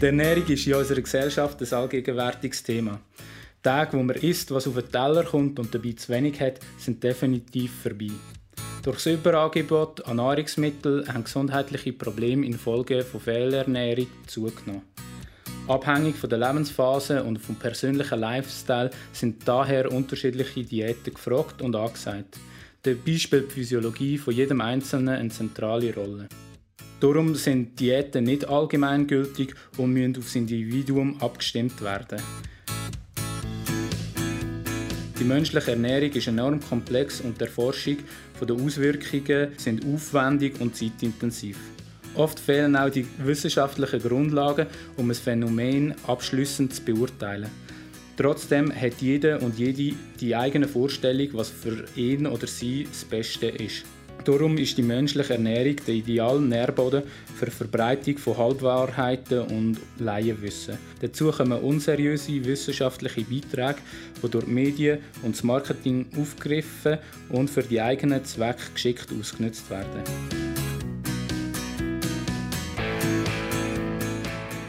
Die Ernährung ist in unserer Gesellschaft ein allgegenwärtiges Thema. Tage, wo man isst, was auf den Teller kommt und dabei zu wenig hat, sind definitiv vorbei. Durch das Überangebot an Nahrungsmitteln haben gesundheitliche Probleme infolge von Fehlernährung zugenommen. Abhängig von der Lebensphase und vom persönlichen Lifestyle sind daher unterschiedliche Diäten gefragt und angesagt. Dabei spielt die Physiologie von jedem Einzelnen eine zentrale Rolle. Darum sind Diäten nicht allgemeingültig und müssen aufs Individuum abgestimmt werden. Die menschliche Ernährung ist enorm komplex und die Erforschung der Auswirkungen sind aufwendig und zeitintensiv. Oft fehlen auch die wissenschaftlichen Grundlagen, um ein Phänomen abschließend zu beurteilen. Trotzdem hat jeder und jede die eigene Vorstellung, was für ihn oder sie das Beste ist. Darum ist die menschliche Ernährung der ideale Nährboden für die Verbreitung von Halbwahrheiten und Laienwissen. Dazu kommen unseriöse wissenschaftliche Beiträge, die durch die Medien und das Marketing aufgegriffen und für die eigenen Zwecke geschickt ausgenutzt werden.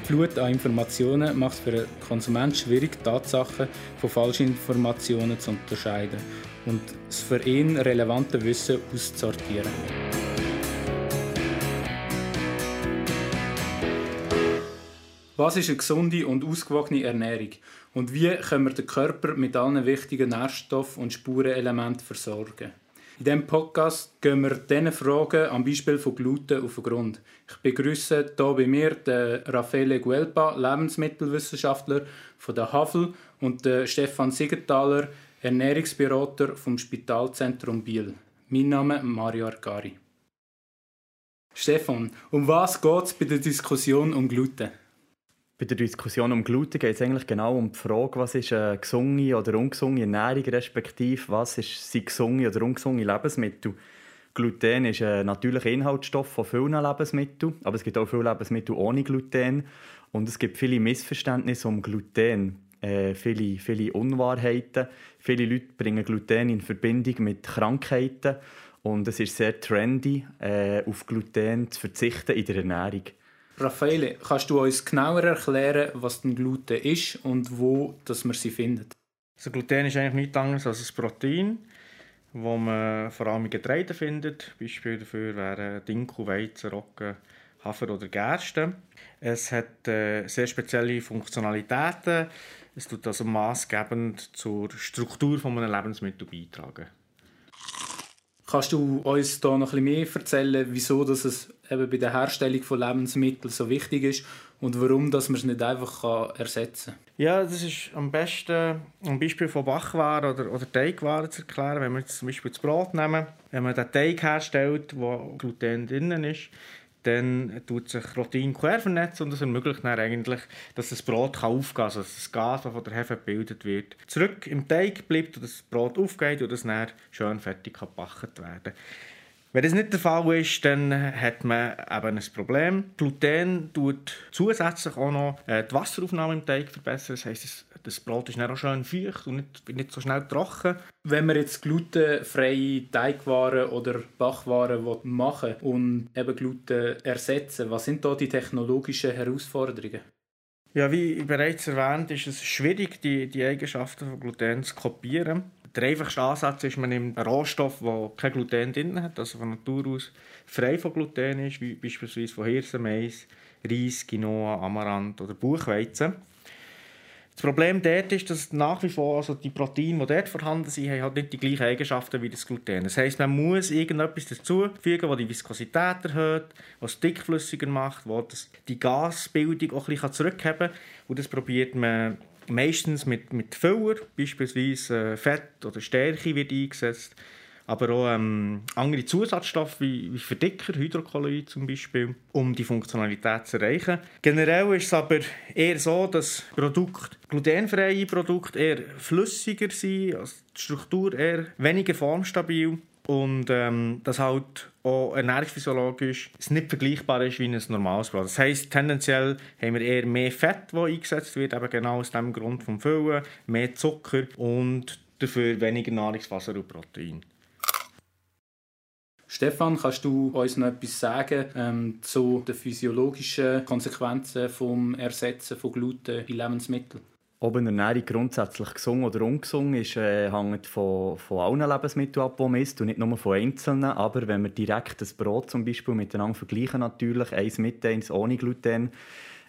Flut an Informationen macht es für einen Konsument schwierig, Tatsachen von falschen Informationen zu unterscheiden und das für ihn relevante Wissen auszusortieren. Was ist eine gesunde und ausgewogene Ernährung? Und wie können wir den Körper mit allen wichtigen Nährstoffen und Spurenelementen versorgen? In diesem Podcast gehen wir diesen Fragen am Beispiel von Gluten auf den Grund. Ich begrüße hier bei mir den Raffaele Guelpa, Lebensmittelwissenschaftler von der HAFL und den Stefan Siegenthaler, Ernährungsberater vom Spitalzentrum Biel. Mein Name ist Mario Arcari. Stefan, um was geht es bei der Diskussion um Gluten? Bei der Diskussion um Gluten geht es eigentlich genau um die Frage, was ist eine gesunde oder ungesunde Ernährung, respektive was ist sind gesunde oder ungesunde Lebensmittel. Gluten ist ein natürlicher Inhaltsstoff von vielen Lebensmitteln, aber es gibt auch viele Lebensmittel ohne Gluten und es gibt viele Missverständnisse um Gluten, äh, viele, viele Unwahrheiten. Viele Leute bringen Gluten in Verbindung mit Krankheiten und es ist sehr trendy, äh, auf Gluten zu verzichten in der Ernährung. Raffaele, kannst du uns genauer erklären, was denn Gluten ist und wo dass man sie findet? Also Gluten ist eigentlich nichts anderes als ein Protein, das man vor allem in Getreide findet. Beispiele dafür wären Dinkel, Weizen, Roggen, Hafer oder Gerste. Es hat äh, sehr spezielle Funktionalitäten. Es tut also maßgebend zur Struktur von einem Lebensmittel beitragen. Kannst du uns da noch ein bisschen mehr erzählen, wieso dass es eben bei der Herstellung von Lebensmitteln so wichtig ist und warum dass man es nicht einfach ersetzen kann? Ja, das ist am besten ein Beispiel von Backwaren oder, oder Teigwaren zu erklären. Wenn wir jetzt zum Beispiel das Brot nehmen, wenn man den Teig herstellt, wo Gluten drin ist, dann tut sich Protein quer vernetzen und das ermöglicht dann eigentlich, dass das Brot aufgehen kann, also das Gas, das von der Hefe gebildet wird, zurück im Teig bleibt und das Brot aufgeht und das dann schön fertig gebacken werden wenn das nicht der Fall ist, dann hat man eben ein Problem. Gluten tut zusätzlich auch noch äh, die Wasseraufnahme im Teig verbessern. Das heisst, das Brot ist auch schön feucht und nicht, nicht so schnell trocken. Wenn man jetzt glutenfreie Teigwaren oder Backwaren machen will und eben Gluten ersetzen, was sind da die technologischen Herausforderungen? Ja, wie bereits erwähnt, ist es schwierig, die, die Eigenschaften von Gluten zu kopieren. Der einfachste Ansatz ist, man nimmt einen Rohstoff, der kein Gluten drin hat, also von Natur aus frei von Gluten ist, wie beispielsweise von Hirsenmais, Reis, Quinoa, Amaranth oder Buchweizen. Das Problem dort ist, dass nach wie vor also die Proteine, die dort vorhanden sind, haben halt nicht die gleichen Eigenschaften wie das Gluten. Das heisst, man muss irgendetwas dazufügen, das die Viskosität erhöht, was dickflüssiger macht, das die Gasbildung auch ein bisschen zurückheben kann. Und das probiert man meistens mit, mit Füller, beispielsweise äh, Fett oder Stärke wird eingesetzt, aber auch ähm, andere Zusatzstoffe wie, wie Verdicker, Hydrokolloid zum Beispiel, um die Funktionalität zu erreichen. Generell ist es aber eher so, dass Produkte, glutenfreie Produkte eher flüssiger sind, also die Struktur eher weniger formstabil und ähm, dass halt auch ernährungsphysiologisch nicht vergleichbar ist wie ein normales Brot. Das heisst, tendenziell haben wir eher mehr Fett, das eingesetzt wird, eben genau aus dem Grund vom Füllen, mehr Zucker und dafür weniger Nahrungswasser und Protein. Stefan, kannst du uns noch etwas sagen ähm, zu den physiologischen Konsequenzen vom Ersetzen von Gluten in Lebensmitteln? Ob eine Ernährung grundsätzlich gesungen oder ungesungen ist, äh, hängt von, von allen Lebensmitteln ab, die man isst und nicht nur von einzelnen. Aber wenn wir direkt das Brot zum Beispiel miteinander vergleichen, natürlich, eins mit, eins ohne Gluten,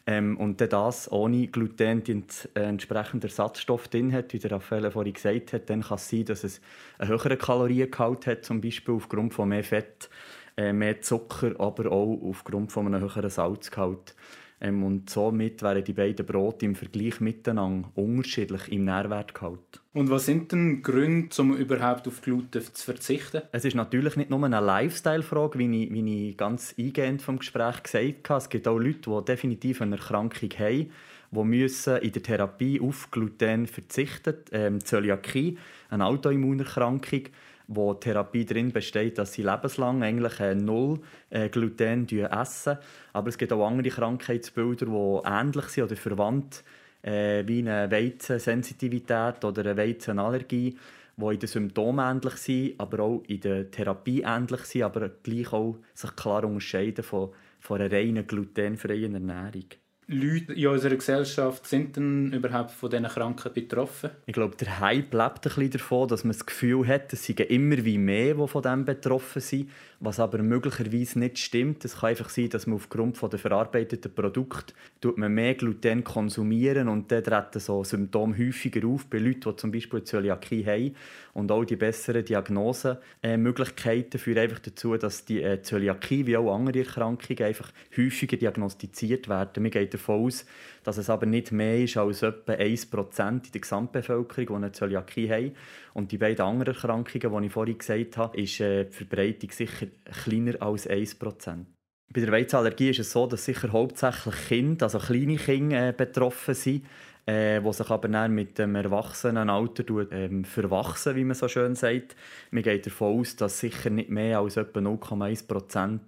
ähm, und dann das ohne Gluten den äh, entsprechenden Ersatzstoff drin hat, wie der Raphael vorhin gesagt hat, dann kann es sein, dass es einen höheren Kaloriengehalt hat, zum Beispiel aufgrund von mehr Fett, äh, mehr Zucker, aber auch aufgrund von einem höheren Salzgehalt. Ähm, und somit wären die beiden Brote im Vergleich miteinander unterschiedlich im Nährwertgehalt. Und was sind denn Gründe, um überhaupt auf Gluten zu verzichten? Es ist natürlich nicht nur eine Lifestyle-Frage, wie ich, wie ich ganz eingehend vom Gespräch gesagt habe. Es gibt auch Leute, die definitiv eine Erkrankung haben, die müssen in der Therapie auf Gluten verzichten. Ähm, Zöliakie, eine Autoimmunerkrankung, wo Therapie drin besteht, dass sie lebenslang eigentlich äh, null äh, Gluten essen. Aber es gibt auch andere Krankheitsbilder, die ähnlich sind oder verwandt, äh, wie eine Weizensensitivität oder eine Weizenallergie, die in den Symptomen ähnlich sind, aber auch in der Therapie ähnlich sind, aber gleich auch sich klar unterscheiden von, von einer reinen glutenfreien Ernährung. Leute in unserer Gesellschaft sind denn überhaupt von diesen Krankheiten betroffen? Ich glaube, der Hype lebt ein bisschen davon, dass man das Gefühl hat, es seien immer wie mehr, die von dem betroffen sind, was aber möglicherweise nicht stimmt. Es kann einfach sein, dass man aufgrund der verarbeiteten Produkte mehr Gluten konsumieren und dann treten so Symptome häufiger auf bei Leuten, die zum Beispiel Zöliakie haben. Und auch die besseren Diagnosemöglichkeiten führen einfach dazu, dass die äh, Zöliakie wie auch andere Erkrankungen einfach häufiger diagnostiziert werden. Man geht davon aus, dass es aber nicht mehr ist als etwa 1% in der Gesamtbevölkerung, die eine Zöliakie haben. Und die beiden anderen Erkrankungen, die ich vorhin gesagt habe, ist äh, die Verbreitung sicher kleiner als 1%. Bei der Weizenallergie ist es so, dass sicher hauptsächlich Kinder, also kleine Kinder, äh, betroffen sind, äh, wo sich aber dann mit dem Erwachsenenalter ähm, verwachsen, wie man so schön sagt. Man geht davon aus, dass sicher nicht mehr als etwa 0,1%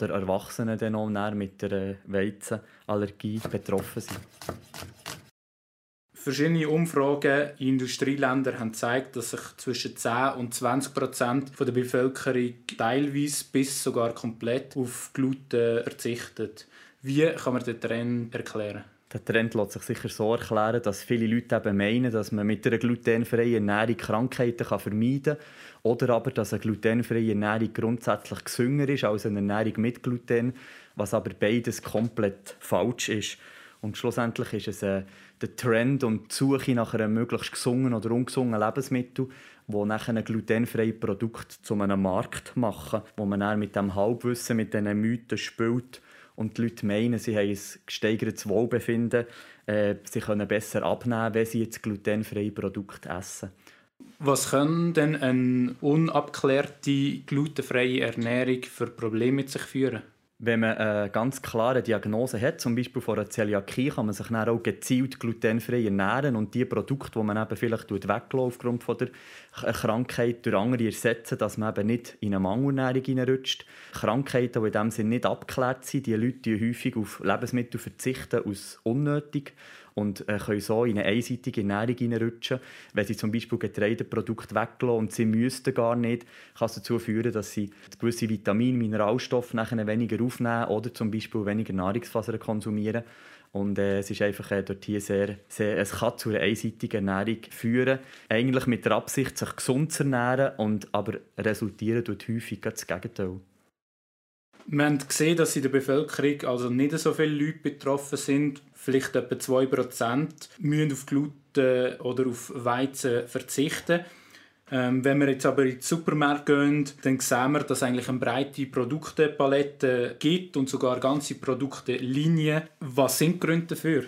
der Erwachsenen dann auch mit der äh, Weizenallergie betroffen sind. Verschiedene Umfragen in Industrieländern haben gezeigt, dass sich zwischen 10 und 20 Prozent der Bevölkerung teilweise bis sogar komplett auf Gluten verzichtet. Wie kann man den Trend erklären? Der Trend lässt sich sicher so erklären, dass viele Leute eben meinen, dass man mit einer glutenfreien Ernährung Krankheiten vermeiden kann. Oder aber, dass eine glutenfreie Ernährung grundsätzlich gesünder ist als eine Ernährung mit Gluten, was aber beides komplett falsch ist. Und schlussendlich ist es äh, der Trend und die Suche nach einem möglichst gesungenen oder ungesungenen Lebensmittel, wo nachher ein glutenfreies Produkt zu einem Markt machen, wo man dann mit dem Halbwissen, mit diesen Mythen spielt und die Leute meinen, sie haben ein gesteigertes Wohlbefinden, äh, sie können besser abnehmen, wenn sie jetzt glutenfreie Produkte essen. Was können denn eine unabgeklärte glutenfreie Ernährung für Probleme mit sich führen? Wenn man eine ganz klare Diagnose hat, zum Beispiel von einer Zöliakie, kann man sich dann auch gezielt glutenfrei ernähren und die Produkte, die man eben vielleicht weglässt aufgrund von der Krankheit, durch andere ersetzen, dass man eben nicht in eine Mangelernährung hineinrutscht. Krankheiten, die in diesem Sinne nicht abgeklärt sind, die Leute die häufig auf Lebensmittel verzichten aus unnötig und äh, können so in eine einseitige Ernährung hineinrutschen. Wenn sie zum Beispiel Getreideprodukte weglassen und sie müssten gar nicht, kann es dazu führen, dass sie gewisse Vitamine, Mineralstoffe nachher weniger aufnehmen oder zum Beispiel weniger Nahrungsfasern konsumieren. Und äh, es ist einfach äh, dort hier sehr, sehr, es kann zu einer einseitigen Ernährung führen. Eigentlich mit der Absicht, sich gesund zu ernähren, und aber resultieren tut häufig das Gegenteil. Wir haben gesehen, dass in der Bevölkerung also nicht so viele Leute betroffen sind. Vielleicht etwa 2% müssen auf Gluten oder auf Weizen verzichten. Ähm, wenn wir jetzt aber in den Supermarkt gehen, dann sehen wir, dass es eigentlich eine breite Produktepalette gibt und sogar ganze Produktlinien. Was sind die Gründe dafür?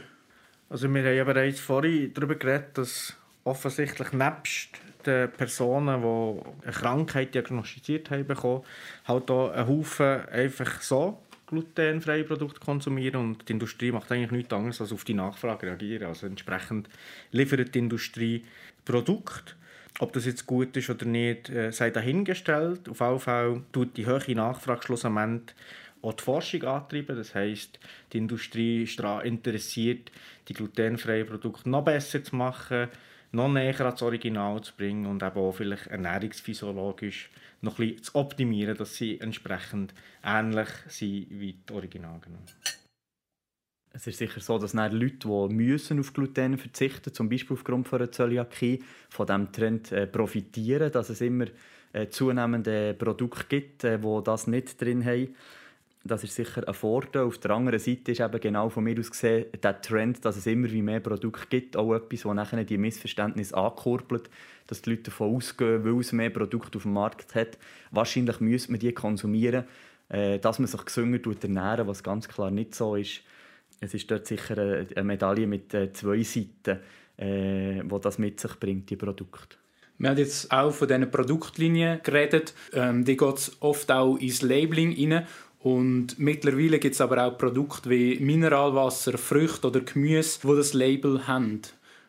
Also wir haben ja bereits vorhin darüber geredet, dass offensichtlich nebst den Personen, die eine Krankheit diagnostiziert haben, bekommen, halt auch einen Haufen einfach so glutenfreie Produkte konsumieren und die Industrie macht eigentlich nichts anderes als auf die Nachfrage reagieren. Also entsprechend liefert die Industrie Produkte. Ob das jetzt gut ist oder nicht, äh, sei dahingestellt. Auf jeden Fall tut die hohe Nachfrage schlussendlich auch die Forschung antreiben. Das heißt, die Industrie ist daran interessiert, die glutenfreien Produkte noch besser zu machen, noch näher ans Original zu bringen und eben auch vielleicht ernährungsphysiologisch noch ein bisschen zu optimieren, dass sie entsprechend ähnlich sind wie die Originalen. Es ist sicher so, dass Leute, die müssen auf Gluten verzichten zum Beispiel aufgrund von einer Zöliakie, von diesem Trend äh, profitieren, dass es immer äh, zunehmende Produkte gibt, äh, die das nicht drin haben. Das ist sicher ein Vorteil. Auf der anderen Seite ist eben genau von mir aus gesehen der Trend, dass es immer mehr Produkte gibt, auch etwas, das nachher die Missverständnisse ankurbelt, dass die Leute davon ausgehen, weil es mehr Produkte auf dem Markt hat, wahrscheinlich müsste man die konsumieren, äh, dass man sich gesünder ernähren, was ganz klar nicht so ist. Es ist dort sicher eine Medaille mit äh, zwei Seiten, äh, wo das mit sich bringt, die Produkte. Wir haben jetzt auch von diesen Produktlinien geredet. Ähm, die geht oft auch ins Labeling rein. Und mittlerweile gibt es aber auch Produkte wie Mineralwasser, Früchte oder Gemüse, die das Label haben.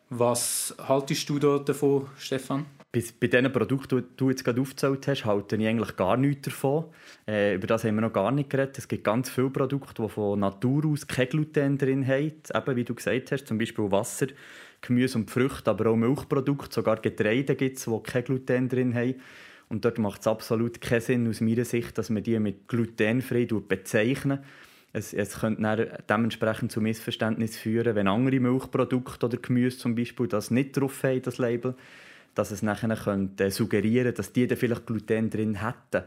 Was haltest du da davon, Stefan? Bei, bei diesen Produkten, die du jetzt gerade aufgezählt hast, halte ich eigentlich gar nichts davon. Äh, über das haben wir noch gar nicht geredet. Es gibt ganz viele Produkte, die von Natur aus kein Gluten drin haben. Eben, wie du gesagt hast, zum Beispiel Wasser. Gemüse und Früchte, aber auch Milchprodukte, sogar Getreide gibt es, die kein Gluten drin haben. Und dort macht es absolut keinen Sinn aus meiner Sicht, dass man die mit glutenfrei bezeichnen. Es, es könnte dementsprechend zu Missverständnissen führen, wenn andere Milchprodukte oder Gemüse zum Beispiel das nicht drauf haben, das Label, dass es nachher könnte suggerieren, dass die dann vielleicht Gluten drin hätten.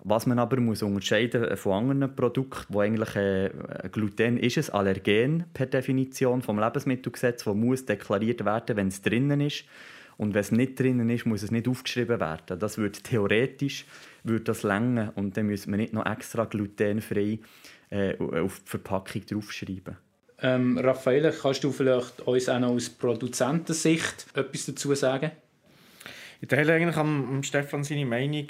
Was man aber muss unterscheiden von anderen Produkten, wo eigentlich äh, Gluten ist ein Allergen per Definition vom Lebensmittelgesetz, wo muss deklariert werden, wenn es drinnen ist. Und wenn es nicht drinnen ist, muss es nicht aufgeschrieben werden. Das würde theoretisch würde das länger und dann müsste man nicht noch extra glutenfrei äh, auf die Verpackung draufschreiben. Ähm, Raffaele, kannst du vielleicht uns auch noch aus Produzentensicht etwas dazu sagen? Ich teile eigentlich am, am Stefan seine Meinung.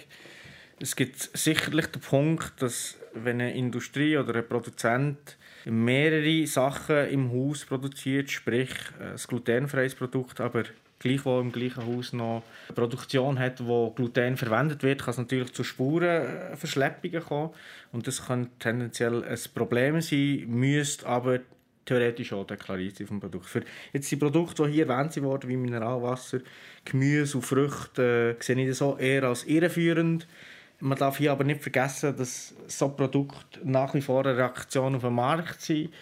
Es gibt sicherlich den Punkt, dass wenn eine Industrie oder ein Produzent mehrere Sachen im Haus produziert, sprich ein glutenfreies Produkt, aber gleichwohl im gleichen Haus noch Produktion hat, wo Gluten verwendet wird, kann es natürlich zu Spurenverschleppungen kommen und das kann tendenziell ein Problem sein, müsste aber theoretisch auch deklariert sein vom Produkt. Für jetzt die Produkte, die hier erwähnt wurden, wie Mineralwasser, Gemüse und Früchte, äh, sehe ich das auch eher als irreführend. Man darf hier aber nicht vergessen, dass so Produkte nach wie vor eine Reaktion auf den Markt sind.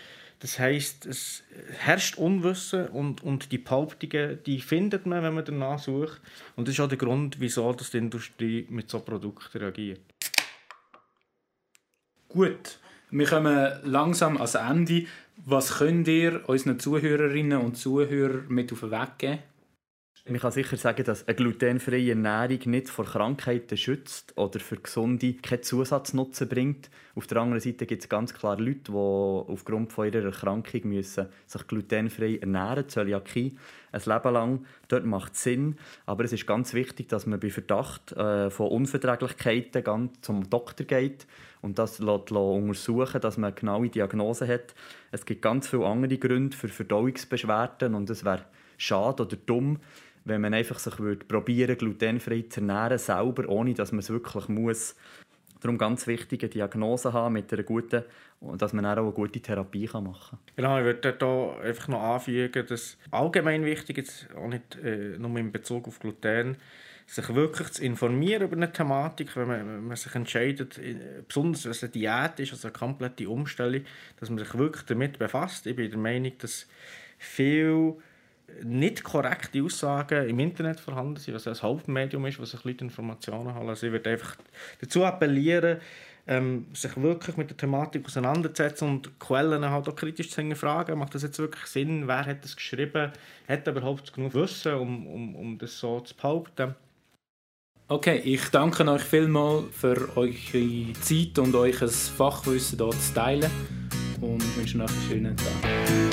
Das heißt, es herrscht Unwissen und, und die Behauptungen, die findet man, wenn man danach sucht. Und das ist auch der Grund, wieso die Industrie mit so Produkten reagiert. Gut, wir kommen langsam ans Ende. Was könnt ihr unseren Zuhörerinnen und Zuhörern mit auf den Weg geben? Man kann sicher sagen, dass eine glutenfreie Ernährung nicht vor Krankheiten schützt oder für Gesunde keinen Zusatznutzen bringt. Auf der anderen Seite gibt es ganz klar Leute, die aufgrund von ihrer Erkrankung müssen sich glutenfrei ernähren, Zöliakie, ein Leben lang. Dort macht es Sinn, aber es ist ganz wichtig, dass man bei Verdacht äh, von Unverträglichkeiten ganz zum Doktor geht und das lässt untersuchen, dass man eine genaue Diagnose hat. Es gibt ganz viele andere Gründe für Verdauungsbeschwerden und es wäre schade oder dumm, wenn man einfach sich würde probieren glutenfrei zu ernähren, selber, ohne dass man es wirklich muss. Darum ganz wichtig, eine Diagnose haben mit einer guten, dass man auch eine gute Therapie machen kann. Genau, ich würde hier einfach noch anfügen, dass allgemein wichtig ist, auch nicht äh, nur in Bezug auf Gluten, sich wirklich zu informieren über eine Thematik, wenn man, wenn man sich entscheidet, besonders wenn es eine Diät ist, also eine komplette Umstellung, dass man sich wirklich damit befasst. Ich bin der Meinung, dass viel nicht korrekte Aussagen im Internet vorhanden sind, was ein Hauptmedium ist, wo sich Leute Informationen holen. Also ich würde einfach dazu appellieren, ähm, sich wirklich mit der Thematik auseinanderzusetzen und Quellen halt auch kritisch zu hinterfragen. Macht das jetzt wirklich Sinn? Wer hat das geschrieben? Hat er überhaupt genug Wissen, um, um, um das so zu behaupten? Okay, ich danke euch vielmals für eure Zeit und euch Fachwissen hier zu teilen und wünsche euch einen schönen Tag.